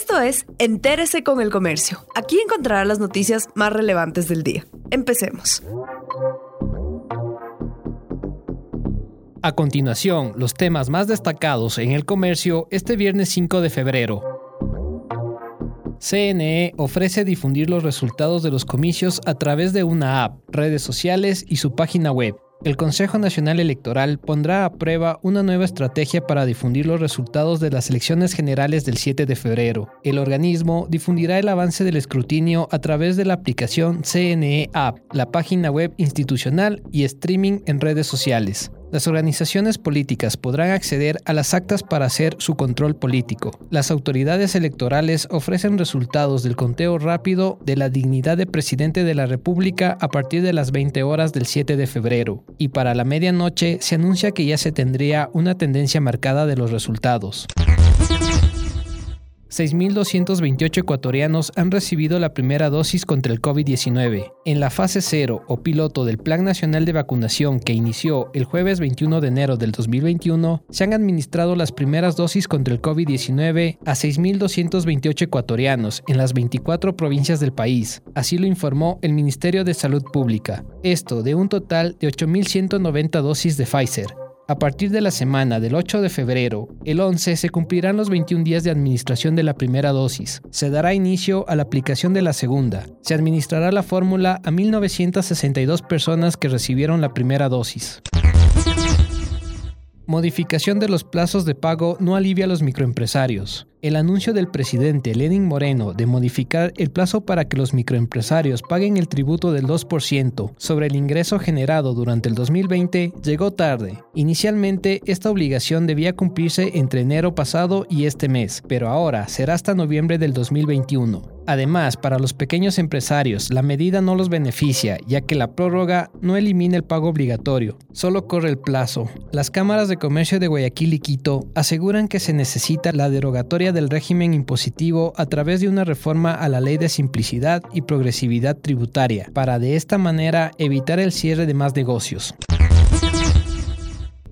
Esto es Entérese con el Comercio. Aquí encontrará las noticias más relevantes del día. Empecemos. A continuación, los temas más destacados en el comercio este viernes 5 de febrero. CNE ofrece difundir los resultados de los comicios a través de una app, redes sociales y su página web. El Consejo Nacional Electoral pondrá a prueba una nueva estrategia para difundir los resultados de las elecciones generales del 7 de febrero. El organismo difundirá el avance del escrutinio a través de la aplicación CNE App, la página web institucional y streaming en redes sociales. Las organizaciones políticas podrán acceder a las actas para hacer su control político. Las autoridades electorales ofrecen resultados del conteo rápido de la dignidad de presidente de la República a partir de las 20 horas del 7 de febrero, y para la medianoche se anuncia que ya se tendría una tendencia marcada de los resultados. 6.228 ecuatorianos han recibido la primera dosis contra el COVID-19. En la fase 0 o piloto del Plan Nacional de Vacunación que inició el jueves 21 de enero del 2021, se han administrado las primeras dosis contra el COVID-19 a 6.228 ecuatorianos en las 24 provincias del país. Así lo informó el Ministerio de Salud Pública. Esto de un total de 8.190 dosis de Pfizer. A partir de la semana del 8 de febrero, el 11 se cumplirán los 21 días de administración de la primera dosis. Se dará inicio a la aplicación de la segunda. Se administrará la fórmula a 1.962 personas que recibieron la primera dosis. Modificación de los plazos de pago no alivia a los microempresarios. El anuncio del presidente Lenin Moreno de modificar el plazo para que los microempresarios paguen el tributo del 2% sobre el ingreso generado durante el 2020 llegó tarde. Inicialmente, esta obligación debía cumplirse entre enero pasado y este mes, pero ahora será hasta noviembre del 2021. Además, para los pequeños empresarios, la medida no los beneficia, ya que la prórroga no elimina el pago obligatorio, solo corre el plazo. Las cámaras de comercio de Guayaquil y Quito aseguran que se necesita la derogatoria del régimen impositivo a través de una reforma a la ley de simplicidad y progresividad tributaria, para de esta manera evitar el cierre de más negocios.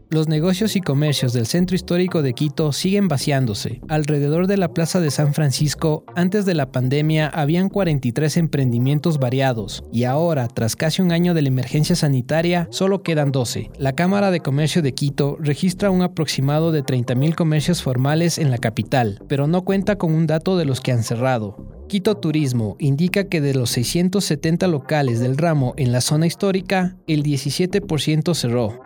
Los negocios y comercios del centro histórico de Quito siguen vaciándose. Alrededor de la Plaza de San Francisco, antes de la pandemia, habían 43 emprendimientos variados y ahora, tras casi un año de la emergencia sanitaria, solo quedan 12. La Cámara de Comercio de Quito registra un aproximado de 30.000 comercios formales en la capital, pero no cuenta con un dato de los que han cerrado. Quito Turismo indica que de los 670 locales del ramo en la zona histórica, el 17% cerró.